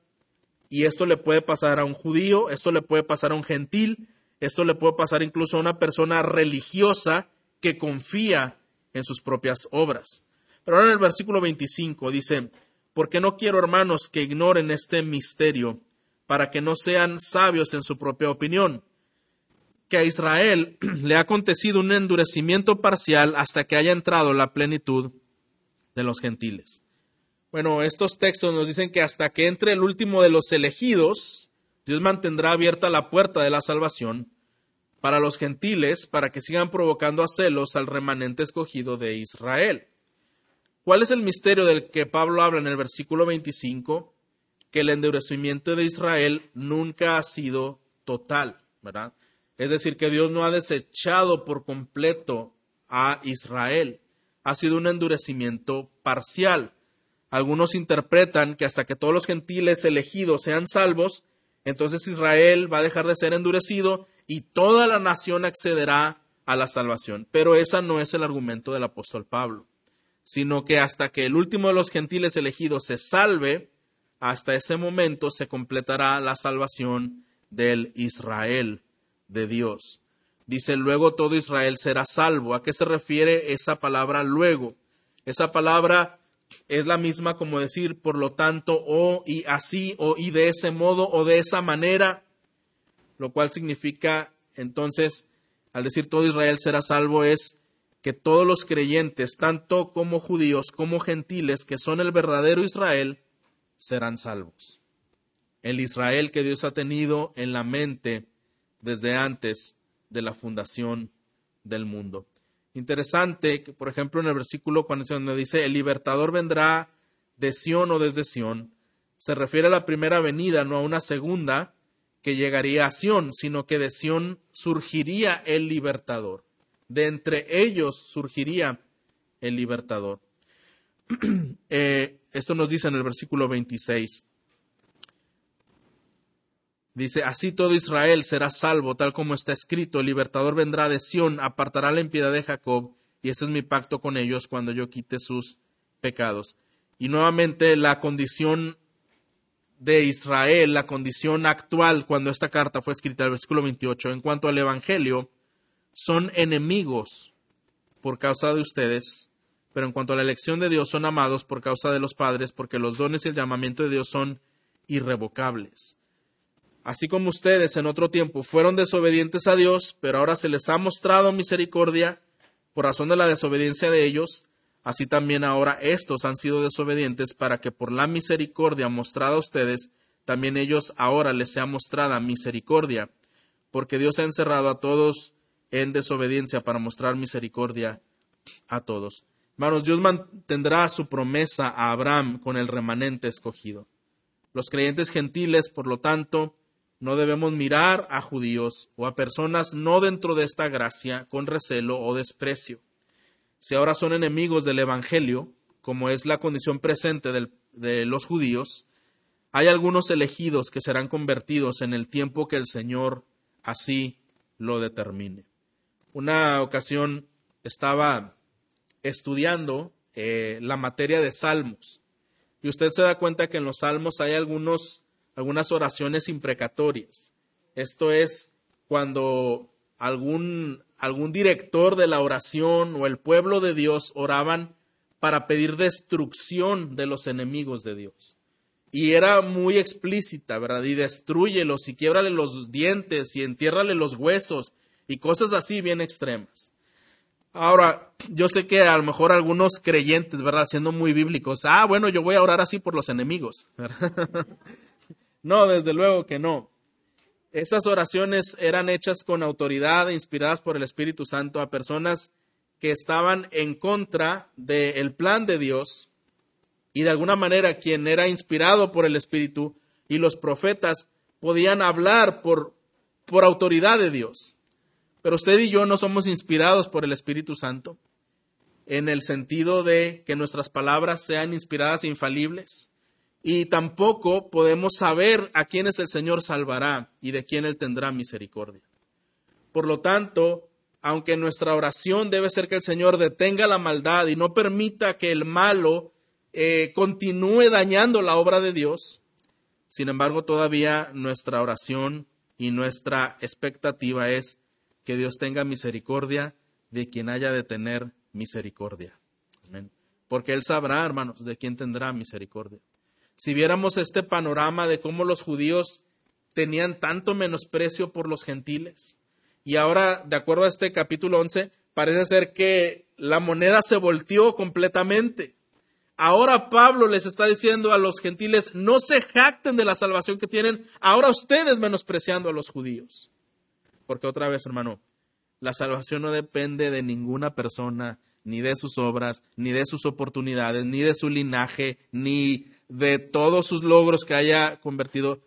[SPEAKER 1] y esto le puede pasar a un judío, esto le puede pasar a un gentil, esto le puede pasar incluso a una persona religiosa que confía en sus propias obras. Pero ahora en el versículo 25 dice, porque no quiero, hermanos, que ignoren este misterio, para que no sean sabios en su propia opinión, que a Israel le ha acontecido un endurecimiento parcial hasta que haya entrado la plenitud de los gentiles. Bueno, estos textos nos dicen que hasta que entre el último de los elegidos, Dios mantendrá abierta la puerta de la salvación para los gentiles, para que sigan provocando a celos al remanente escogido de Israel. ¿Cuál es el misterio del que Pablo habla en el versículo 25? Que el endurecimiento de Israel nunca ha sido total, ¿verdad? Es decir, que Dios no ha desechado por completo a Israel ha sido un endurecimiento parcial. Algunos interpretan que hasta que todos los gentiles elegidos sean salvos, entonces Israel va a dejar de ser endurecido y toda la nación accederá a la salvación. Pero ese no es el argumento del apóstol Pablo, sino que hasta que el último de los gentiles elegidos se salve, hasta ese momento se completará la salvación del Israel de Dios. Dice, luego todo Israel será salvo. ¿A qué se refiere esa palabra luego? Esa palabra es la misma como decir, por lo tanto, o y así, o y de ese modo, o de esa manera, lo cual significa entonces, al decir todo Israel será salvo, es que todos los creyentes, tanto como judíos como gentiles, que son el verdadero Israel, serán salvos. El Israel que Dios ha tenido en la mente desde antes de la fundación del mundo. Interesante que, por ejemplo, en el versículo cuando dice, el libertador vendrá de Sión o desde Sión, se refiere a la primera venida, no a una segunda que llegaría a Sión, sino que de Sión surgiría el libertador. De entre ellos surgiría el libertador. Eh, esto nos dice en el versículo 26. Dice, así todo Israel será salvo, tal como está escrito, el libertador vendrá de Sión, apartará la impiedad de Jacob, y ese es mi pacto con ellos cuando yo quite sus pecados. Y nuevamente la condición de Israel, la condición actual cuando esta carta fue escrita, el versículo 28, en cuanto al Evangelio, son enemigos por causa de ustedes, pero en cuanto a la elección de Dios son amados por causa de los padres, porque los dones y el llamamiento de Dios son irrevocables. Así como ustedes en otro tiempo fueron desobedientes a Dios, pero ahora se les ha mostrado misericordia por razón de la desobediencia de ellos, así también ahora estos han sido desobedientes para que por la misericordia mostrada a ustedes, también ellos ahora les sea mostrada misericordia, porque Dios ha encerrado a todos en desobediencia para mostrar misericordia a todos. Hermanos, Dios mantendrá su promesa a Abraham con el remanente escogido. Los creyentes gentiles, por lo tanto, no debemos mirar a judíos o a personas no dentro de esta gracia con recelo o desprecio. Si ahora son enemigos del Evangelio, como es la condición presente de los judíos, hay algunos elegidos que serán convertidos en el tiempo que el Señor así lo determine. Una ocasión estaba estudiando eh, la materia de salmos y usted se da cuenta que en los salmos hay algunos algunas oraciones imprecatorias. Esto es cuando algún, algún director de la oración o el pueblo de Dios oraban para pedir destrucción de los enemigos de Dios. Y era muy explícita, ¿verdad? Y destruyelos y quiebrale los dientes y entiérrale los huesos y cosas así bien extremas. Ahora, yo sé que a lo mejor algunos creyentes, ¿verdad? Siendo muy bíblicos, ah, bueno, yo voy a orar así por los enemigos. No, desde luego que no. Esas oraciones eran hechas con autoridad, inspiradas por el Espíritu Santo a personas que estaban en contra del plan de Dios y de alguna manera quien era inspirado por el Espíritu y los profetas podían hablar por, por autoridad de Dios. Pero usted y yo no somos inspirados por el Espíritu Santo en el sentido de que nuestras palabras sean inspiradas e infalibles y tampoco podemos saber a quiénes el Señor salvará y de quién Él tendrá misericordia. Por lo tanto, aunque nuestra oración debe ser que el Señor detenga la maldad y no permita que el malo eh, continúe dañando la obra de Dios, sin embargo todavía nuestra oración y nuestra expectativa es que Dios tenga misericordia de quien haya de tener misericordia. Porque Él sabrá, hermanos, de quién tendrá misericordia si viéramos este panorama de cómo los judíos tenían tanto menosprecio por los gentiles. Y ahora, de acuerdo a este capítulo 11, parece ser que la moneda se volteó completamente. Ahora Pablo les está diciendo a los gentiles, no se jacten de la salvación que tienen, ahora ustedes menospreciando a los judíos. Porque otra vez, hermano, la salvación no depende de ninguna persona, ni de sus obras, ni de sus oportunidades, ni de su linaje, ni de todos sus logros que haya convertido,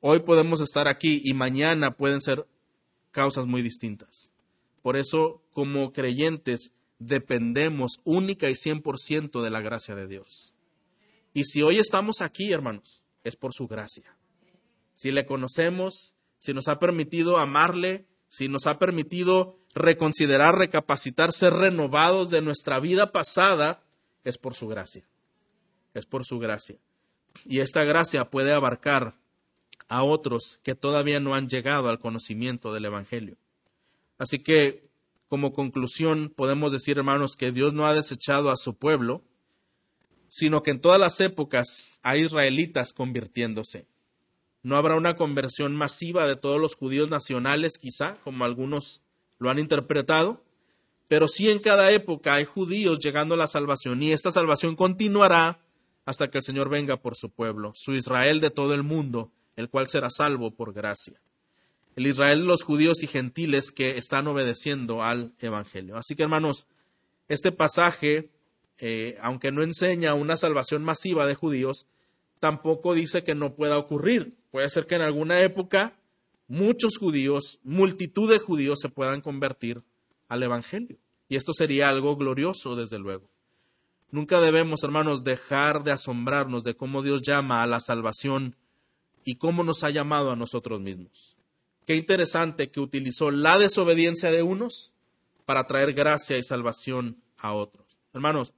[SPEAKER 1] hoy podemos estar aquí y mañana pueden ser causas muy distintas. Por eso, como creyentes, dependemos única y 100% de la gracia de Dios. Y si hoy estamos aquí, hermanos, es por su gracia. Si le conocemos, si nos ha permitido amarle, si nos ha permitido reconsiderar, recapacitar, ser renovados de nuestra vida pasada, es por su gracia. Es por su gracia. Y esta gracia puede abarcar a otros que todavía no han llegado al conocimiento del Evangelio. Así que, como conclusión, podemos decir, hermanos, que Dios no ha desechado a su pueblo, sino que en todas las épocas hay israelitas convirtiéndose. No habrá una conversión masiva de todos los judíos nacionales, quizá, como algunos lo han interpretado, pero sí en cada época hay judíos llegando a la salvación y esta salvación continuará hasta que el Señor venga por su pueblo, su Israel de todo el mundo, el cual será salvo por gracia. El Israel de los judíos y gentiles que están obedeciendo al Evangelio. Así que hermanos, este pasaje, eh, aunque no enseña una salvación masiva de judíos, tampoco dice que no pueda ocurrir. Puede ser que en alguna época muchos judíos, multitud de judíos se puedan convertir al Evangelio. Y esto sería algo glorioso, desde luego. Nunca debemos, hermanos, dejar de asombrarnos de cómo Dios llama a la salvación y cómo nos ha llamado a nosotros mismos. Qué interesante que utilizó la desobediencia de unos para traer gracia y salvación a otros. Hermanos,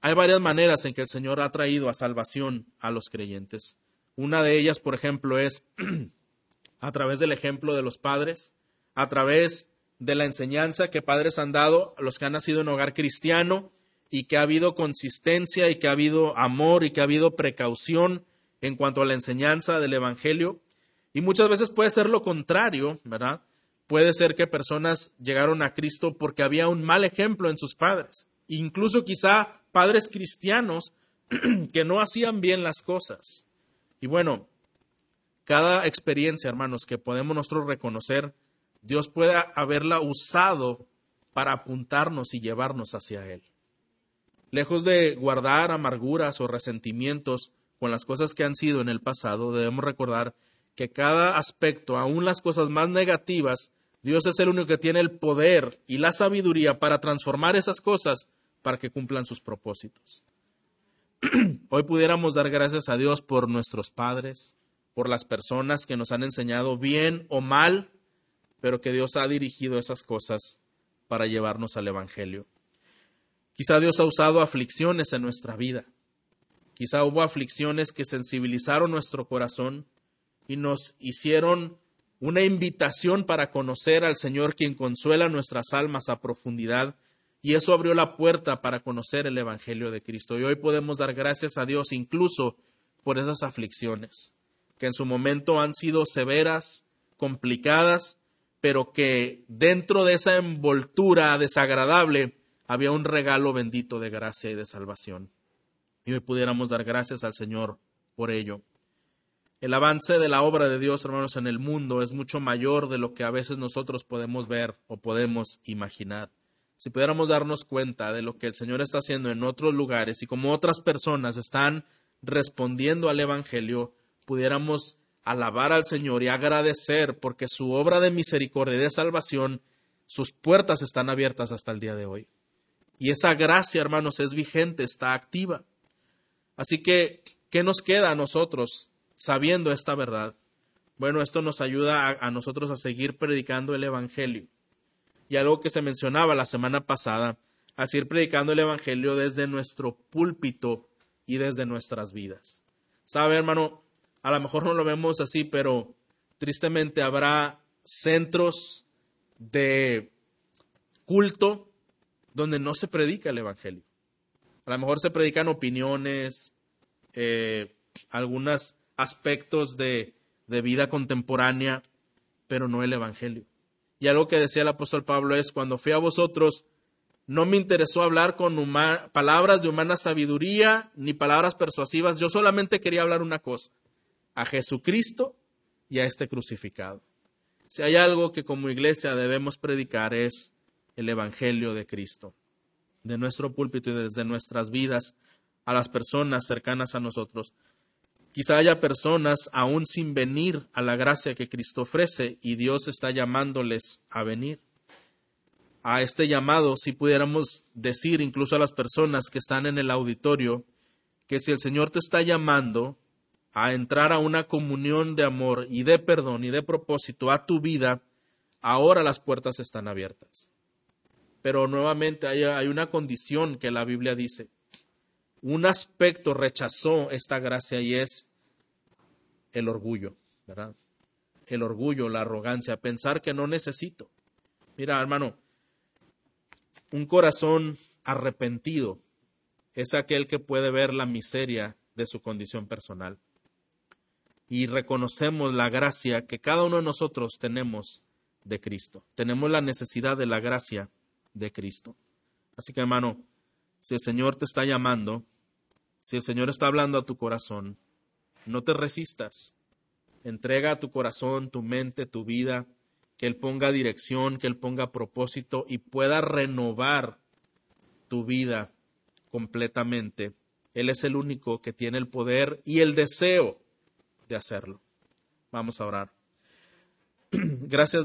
[SPEAKER 1] hay varias maneras en que el Señor ha traído a salvación a los creyentes. Una de ellas, por ejemplo, es a través del ejemplo de los padres, a través de la enseñanza que padres han dado a los que han nacido en hogar cristiano y que ha habido consistencia y que ha habido amor y que ha habido precaución en cuanto a la enseñanza del Evangelio. Y muchas veces puede ser lo contrario, ¿verdad? Puede ser que personas llegaron a Cristo porque había un mal ejemplo en sus padres. Incluso quizá padres cristianos que no hacían bien las cosas. Y bueno, cada experiencia, hermanos, que podemos nosotros reconocer, Dios puede haberla usado para apuntarnos y llevarnos hacia Él. Lejos de guardar amarguras o resentimientos con las cosas que han sido en el pasado, debemos recordar que cada aspecto, aun las cosas más negativas, Dios es el único que tiene el poder y la sabiduría para transformar esas cosas para que cumplan sus propósitos. Hoy pudiéramos dar gracias a Dios por nuestros padres, por las personas que nos han enseñado bien o mal, pero que Dios ha dirigido esas cosas para llevarnos al Evangelio. Quizá Dios ha usado aflicciones en nuestra vida. Quizá hubo aflicciones que sensibilizaron nuestro corazón y nos hicieron una invitación para conocer al Señor quien consuela nuestras almas a profundidad y eso abrió la puerta para conocer el Evangelio de Cristo. Y hoy podemos dar gracias a Dios incluso por esas aflicciones, que en su momento han sido severas, complicadas, pero que dentro de esa envoltura desagradable había un regalo bendito de gracia y de salvación. Y hoy pudiéramos dar gracias al Señor por ello. El avance de la obra de Dios, hermanos, en el mundo es mucho mayor de lo que a veces nosotros podemos ver o podemos imaginar si pudiéramos darnos cuenta de lo que el Señor está haciendo en otros lugares y como otras personas están respondiendo al Evangelio, pudiéramos alabar al Señor y agradecer porque su obra de misericordia y de salvación, sus puertas están abiertas hasta el día de hoy. Y esa gracia, hermanos, es vigente, está activa. Así que, ¿qué nos queda a nosotros sabiendo esta verdad? Bueno, esto nos ayuda a, a nosotros a seguir predicando el Evangelio y algo que se mencionaba la semana pasada, a seguir predicando el Evangelio desde nuestro púlpito y desde nuestras vidas. ¿Sabe, hermano? A lo mejor no lo vemos así, pero tristemente habrá centros de culto donde no se predica el Evangelio. A lo mejor se predican opiniones, eh, algunos aspectos de, de vida contemporánea, pero no el Evangelio. Y algo que decía el apóstol Pablo es, cuando fui a vosotros, no me interesó hablar con palabras de humana sabiduría ni palabras persuasivas, yo solamente quería hablar una cosa, a Jesucristo y a este crucificado. Si hay algo que como iglesia debemos predicar es el Evangelio de Cristo, de nuestro púlpito y desde nuestras vidas a las personas cercanas a nosotros. Quizá haya personas aún sin venir a la gracia que Cristo ofrece y Dios está llamándoles a venir. a este llamado, si pudiéramos decir incluso a las personas que están en el auditorio, que si el Señor te está llamando a entrar a una comunión de amor y de perdón y de propósito a tu vida, ahora las puertas están abiertas. Pero nuevamente hay, una condición que la Biblia dice. Un aspecto rechazó esta gracia y es el orgullo, ¿verdad? El orgullo, la arrogancia, pensar que no necesito. Mira, hermano, un corazón arrepentido es aquel que puede ver la miseria de su condición personal. Y reconocemos la gracia que cada uno de nosotros tenemos de Cristo. Tenemos la necesidad de la gracia de Cristo. Así que, hermano, si el Señor te está llamando, si el Señor está hablando a tu corazón, no te resistas. Entrega a tu corazón, tu mente, tu vida, que Él ponga dirección, que Él ponga propósito y pueda renovar tu vida completamente. Él es el único que tiene el poder y el deseo de hacerlo. Vamos a orar. Gracias,